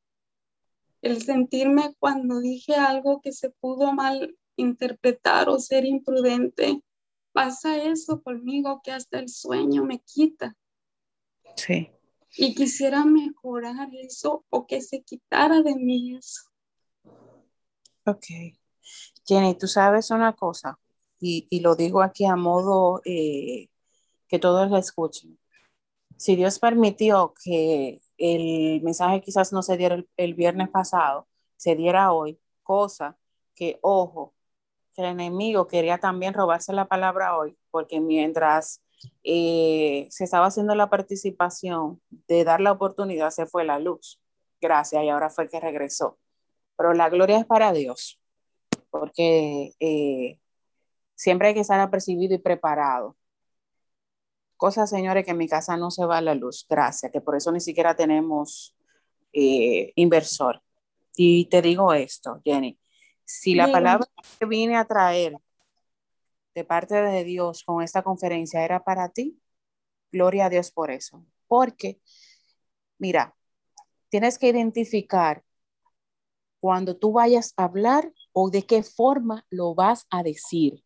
el sentirme cuando dije algo que se pudo mal interpretar o ser imprudente, pasa eso conmigo que hasta el sueño me quita. Sí. Y quisiera mejorar eso o que se quitara de mí eso. Ok. Jenny, tú sabes una cosa, y, lo digo aquí a modo eh, que todos lo escuchen. Si Dios permitió que el mensaje quizás no se diera el, viernes pasado, se diera hoy, cosa que, ojo, que el enemigo quería también robarse la palabra hoy, porque mientras eh, se estaba haciendo la participación de dar la oportunidad, se fue la luz. Gracias, y ahora fue que regresó. Pero la gloria es para Dios, porque eh, siempre hay que estar apercibido y preparado. Cosa, señores, que en mi casa no se va la luz, gracias, que por eso ni siquiera tenemos eh, inversor. Y te digo esto, Jenny, si la palabra que vine a traer de parte de Dios con esta conferencia era para ti, gloria a Dios por eso. Porque, mira, tienes que identificar cuando tú vayas a hablar o de qué forma lo vas a decir.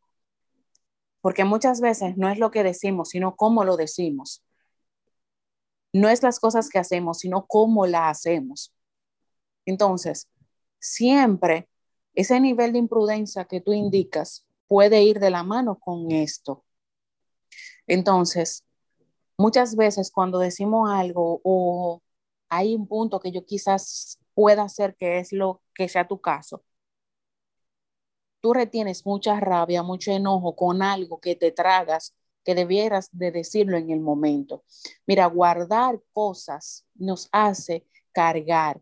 Porque muchas veces no es lo que decimos, sino cómo lo decimos. No es las cosas que hacemos, sino cómo la hacemos. Entonces, siempre ese nivel de imprudencia que tú indicas puede ir de la mano con esto. Entonces, muchas veces cuando decimos algo o hay un punto que yo quizás pueda hacer que es lo que sea tu caso, tú retienes mucha rabia, mucho enojo con algo que te tragas, que debieras de decirlo en el momento. Mira, guardar cosas nos hace cargar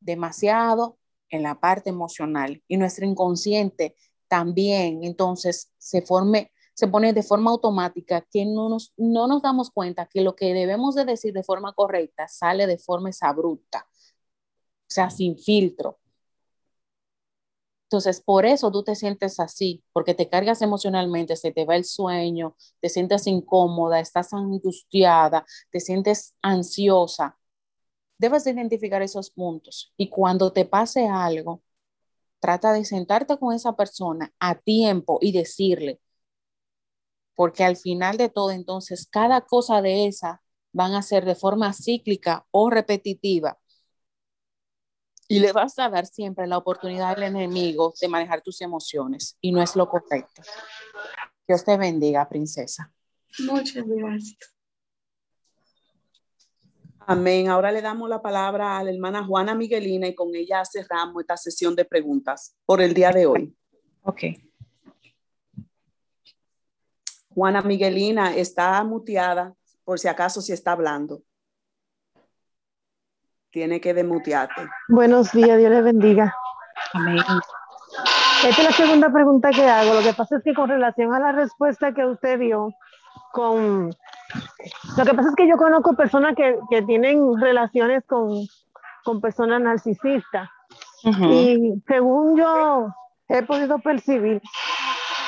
demasiado en la parte emocional y nuestro inconsciente también entonces se forme se pone de forma automática que no nos, no nos damos cuenta que lo que debemos de decir de forma correcta sale de forma abrupta, o sea, sin filtro. Entonces, por eso tú te sientes así, porque te cargas emocionalmente, se te va el sueño, te sientes incómoda, estás angustiada, te sientes ansiosa, debes de identificar esos puntos y cuando te pase algo, trata de sentarte con esa persona a tiempo y decirle, porque al final de todo, entonces, cada cosa de esa van a ser de forma cíclica o repetitiva. Y le vas a dar siempre la oportunidad al enemigo de manejar tus emociones y no es lo correcto. Dios te bendiga, princesa. Muchas gracias. Amén. Ahora le damos la palabra a la hermana Juana Miguelina y con ella cerramos esta sesión de preguntas por el día de hoy. Ok. Juana Miguelina está muteada por si acaso si está hablando. Tiene que demutearte. Buenos días, Dios le bendiga. Amén. Esta es la segunda pregunta que hago. Lo que pasa es que con relación a la respuesta que usted dio, con lo que pasa es que yo conozco personas que, que tienen relaciones con, con personas narcisistas. Y según yo he podido percibir,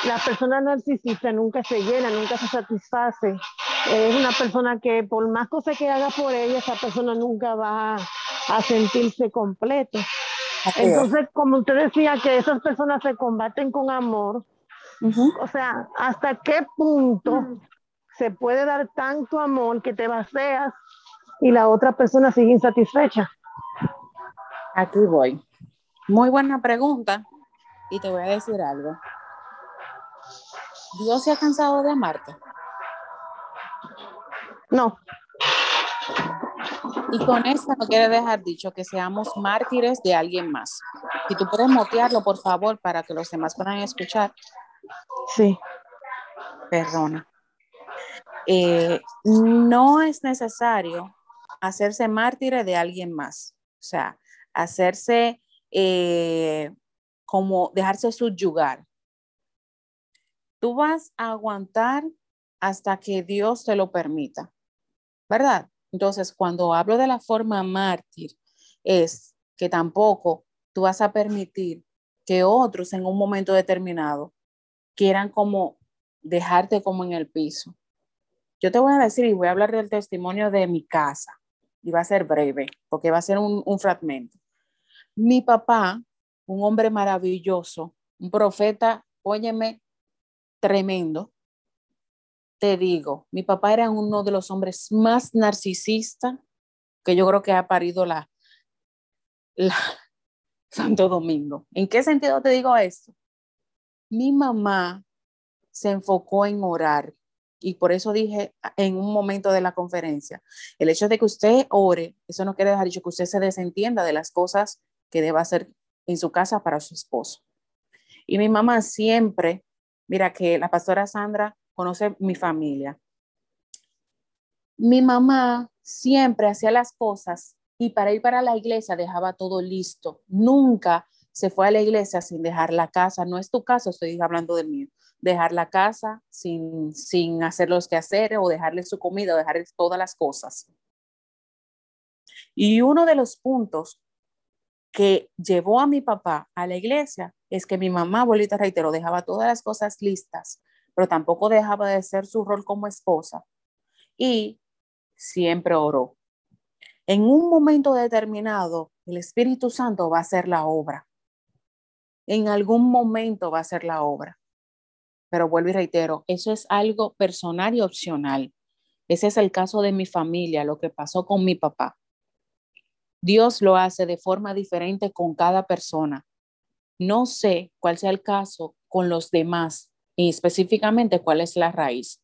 la persona narcisista nunca se llena, nunca se satisface. Es una persona que por más cosas que haga por ella, esa persona nunca va a sentirse completo. Entonces, como usted decía que esas personas se combaten con amor, o sea, ¿hasta qué punto se puede dar tanto amor que te vacías y la otra persona sigue insatisfecha? Aquí voy. Muy buena pregunta y te voy a decir algo. ¿Dios se ha cansado de amarte? No. Y con esto no quiere dejar dicho que seamos mártires de alguien más. Si tú puedes motearlo, por favor, para que los demás puedan escuchar. Sí. Perdona. Eh, no es necesario hacerse mártir de alguien más, o sea, hacerse eh, como dejarse subyugar. Tú vas a aguantar hasta que Dios te lo permita, ¿verdad? Entonces, cuando hablo de la forma mártir, es que tampoco tú vas a permitir que otros en un momento determinado quieran como dejarte como en el piso. Yo te voy a decir y voy a hablar del testimonio de mi casa y va a ser breve porque va a ser un, fragmento. Mi papá, un hombre maravilloso, un profeta, óyeme, tremendo. Te digo, mi papá era uno de los hombres más narcisistas que yo creo que ha parido la, la Santo Domingo. ¿En qué sentido te digo esto? Mi mamá se enfocó en orar y por eso dije en un momento de la conferencia, el hecho de que usted ore, eso no quiere dejar dicho que usted se desentienda de las cosas que deba hacer en su casa para su esposo. Y mi mamá siempre, mira que la pastora Sandra conoce mi familia. Mi mamá siempre hacía las cosas y para ir para la iglesia dejaba todo listo. Nunca se fue a la iglesia sin dejar la casa. No es tu caso, estoy hablando de mí. Dejar la casa sin, sin hacer los quehaceres o dejarle su comida o dejarle todas las cosas. Y uno de los puntos que llevó a mi papá a la iglesia es que mi mamá, abuelita, reitero, dejaba todas las cosas listas, pero tampoco dejaba de ser su rol como esposa. Y siempre oró. En un momento determinado, el Espíritu Santo va a hacer la obra. En algún momento va a hacer la obra. Pero vuelvo y reitero, eso es algo personal y opcional. Ese es el caso de mi familia, lo que pasó con mi papá. Dios lo hace de forma diferente con cada persona. No sé cuál sea el caso con los demás y específicamente cuál es la raíz.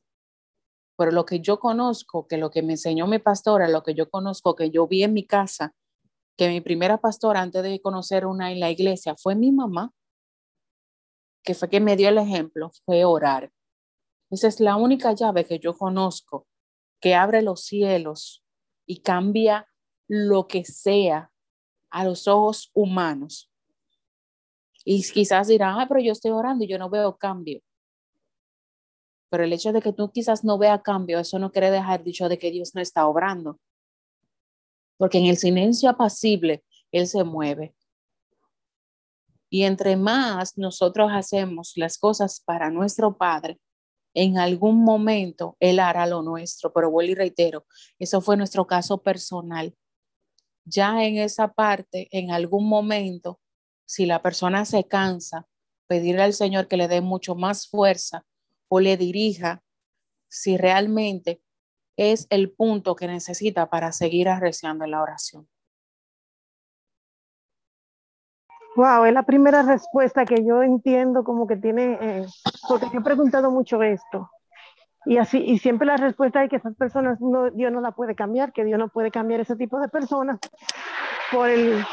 Pero lo que yo conozco, que lo que me enseñó mi pastora, lo que yo conozco, que yo vi en mi casa, que mi primera pastora antes de conocer una en la iglesia fue mi mamá, que fue que me dio el ejemplo, fue orar. Esa es la única llave que yo conozco que abre los cielos y cambia lo que sea a los ojos humanos. Y quizás dirán, ah, pero yo estoy orando y yo no veo cambio. Pero el hecho de que tú quizás no vea cambio, eso no quiere dejar dicho de que Dios no está obrando. Porque en el silencio apacible, Él se mueve. Y entre más nosotros hacemos las cosas para nuestro Padre, en algún momento Él hará lo nuestro. Pero vuelvo y reitero, eso fue nuestro caso personal ya en esa parte, en algún momento, si la persona se cansa, pedirle al Señor que le dé mucho más fuerza o le dirija si realmente es el punto que necesita para seguir arreciando en la oración. Wow, es la primera respuesta que yo entiendo como que tiene, eh, porque yo he preguntado mucho esto. Y así, y siempre la respuesta es que esas personas no, Dios no la puede cambiar, que Dios no puede cambiar ese tipo de personas por el,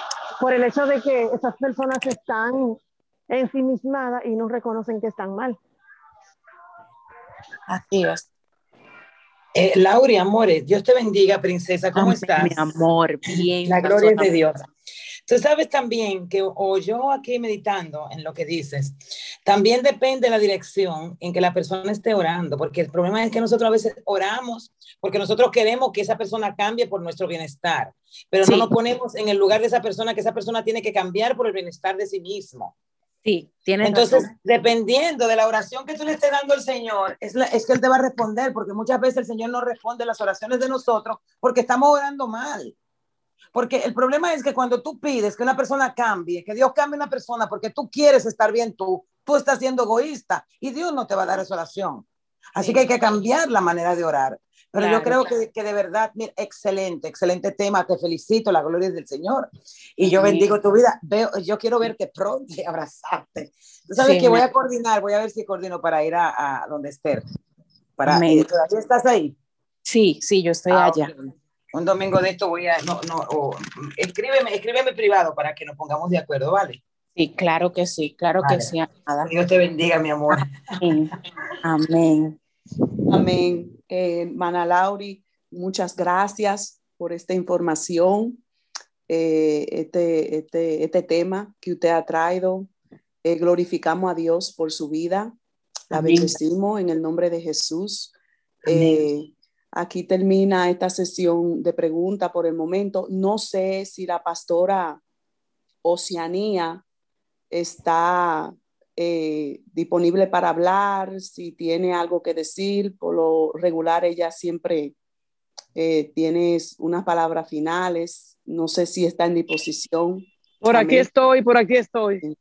por el hecho de que esas personas están ensimismadas y no reconocen que están mal. Así es. Eh, Laura, amores, Dios te bendiga, princesa, ¿cómo estás? Mi amor, bien. La gloria es de Dios. Tú sabes también que, o yo aquí meditando en lo que dices, también depende de la dirección en que la persona esté orando, porque el problema es que nosotros a veces oramos porque nosotros queremos que esa persona cambie por nuestro bienestar, pero no nos ponemos en el lugar de esa persona, que esa persona tiene que cambiar por el bienestar de sí mismo. Sí, tiene Entonces, dependiendo de la oración que tú le estés dando al Señor, es, es que Él te va a responder, porque muchas veces el Señor no responde las oraciones de nosotros porque estamos orando mal. Porque el problema es que cuando tú pides que una persona cambie, que Dios cambie una persona porque tú quieres estar bien tú, tú estás siendo egoísta y Dios no te va a dar esa oración. Así que hay que cambiar la manera de orar. Pero yo creo que, que, de verdad, mira, excelente, excelente tema. Te felicito, la gloria es del Señor. Y yo bendigo tu vida. Veo, yo quiero verte pronto y abrazarte. Tú sabes que voy a coordinar, voy a ver si coordino para ir a, a donde Esther. Para, ¿Todavía estás ahí? Sí, sí, yo estoy ah, allá. Okay un domingo de esto voy a, no, no, o, escríbeme, escríbeme privado para que nos pongamos de acuerdo, ¿vale? Sí, claro que sí, claro que sí. Dios te bendiga, mi amor. Amén. Amén. Eh, Mana Lauri, muchas gracias por esta información, eh, este, este, este tema que usted ha traído. Eh, glorificamos a Dios por su vida. La bendecimos en el nombre de Jesús. Eh, aquí termina esta sesión de preguntas por el momento. No sé si la pastora Oceanía está eh, disponible para hablar, si tiene algo que decir. Por lo regular, ella siempre eh, tiene unas palabras finales. No sé si está en disposición. Por aquí estoy, por aquí estoy.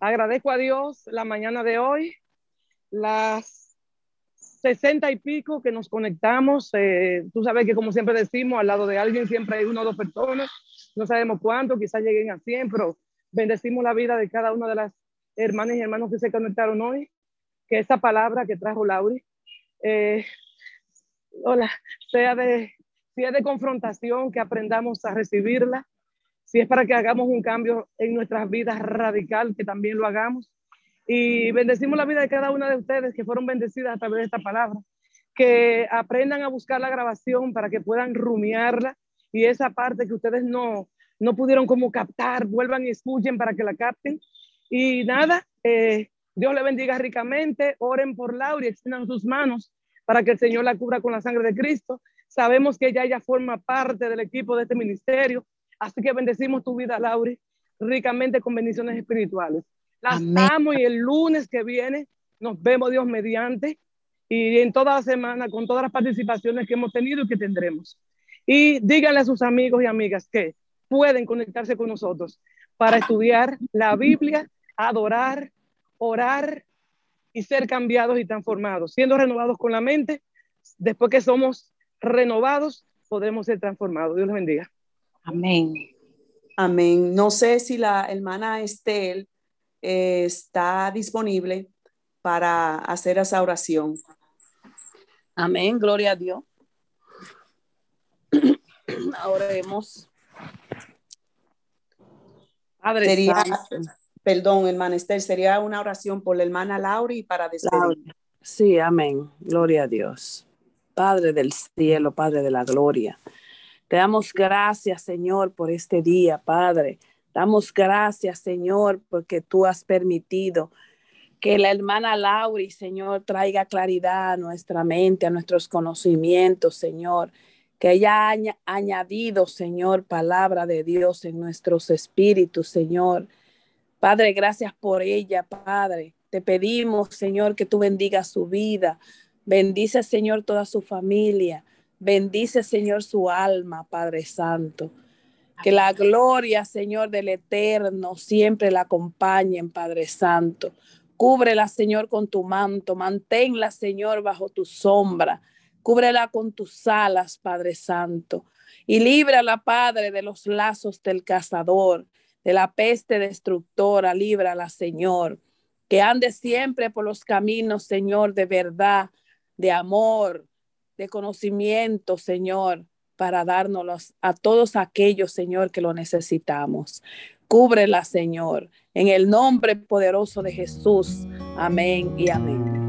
Agradezco a Dios la mañana de hoy, las sesenta y pico que nos conectamos. Eh, tú sabes que como siempre decimos, al lado de alguien siempre hay una o dos personas. No sabemos cuánto, quizás lleguen a 100, pero bendecimos la vida de cada una de las hermanas y hermanos que se conectaron hoy. Que esta palabra que trajo Lauri, eh, hola, sea de, sea de confrontación, que aprendamos a recibirla. Si es para que hagamos un cambio en nuestras vidas radical, que también lo hagamos. Y bendecimos la vida de cada una de ustedes que fueron bendecidas a través de esta palabra. Que aprendan a buscar la grabación para que puedan rumiarla y esa parte que ustedes no, no pudieron como captar, vuelvan y escuchen para que la capten. Y nada, eh, Dios le bendiga ricamente, oren por Laura y extiendan sus manos para que el Señor la cubra con la sangre de Cristo. Sabemos que ella ya forma parte del equipo de este ministerio, así que bendecimos tu vida, Laura, ricamente con bendiciones espirituales. Las amo y el lunes que viene nos vemos Dios mediante y en toda la semana con todas las participaciones que hemos tenido y que tendremos. Y díganle a sus amigos y amigas que pueden conectarse con nosotros para estudiar la Biblia, adorar, orar y ser cambiados y transformados, siendo renovados con la mente. Después que somos renovados, podemos ser transformados. Dios los bendiga. Amén. Amén. No sé si la hermana Estel eh, está disponible para hacer esa oración. Amén, gloria a Dios. Ahora vemos. Padre sería, perdón, hermana Esther, sería una oración por la hermana Lauri para despedir. Sí, amén. Gloria a Dios. Padre del cielo, Padre de la gloria. Te damos gracias, Señor, por este día, Padre. Damos gracias, Señor, porque tú has permitido que la hermana Lauri, Señor, traiga claridad a nuestra mente, a nuestros conocimientos, Señor que ella haya añadido, Señor, palabra de Dios en nuestros espíritus, Señor. Padre, gracias por ella, Padre. Te pedimos, Señor, que tú bendigas su vida. Bendice, Señor, toda su familia. Bendice, Señor, su alma, Padre Santo. Que la gloria, Señor, del Eterno siempre la acompañe, Padre Santo. Cúbrela, Señor, con tu manto. Manténla, Señor, bajo tu sombra. Cúbrela con tus alas, Padre Santo, y líbrala, Padre, de los lazos del cazador, de la peste destructora, líbrala, Señor. Que ande siempre por los caminos, Señor, de verdad, de amor, de conocimiento, Señor, para dárnoslos a todos aquellos, Señor, que lo necesitamos. Cúbrela, Señor, en el nombre poderoso de Jesús. Amén y amén.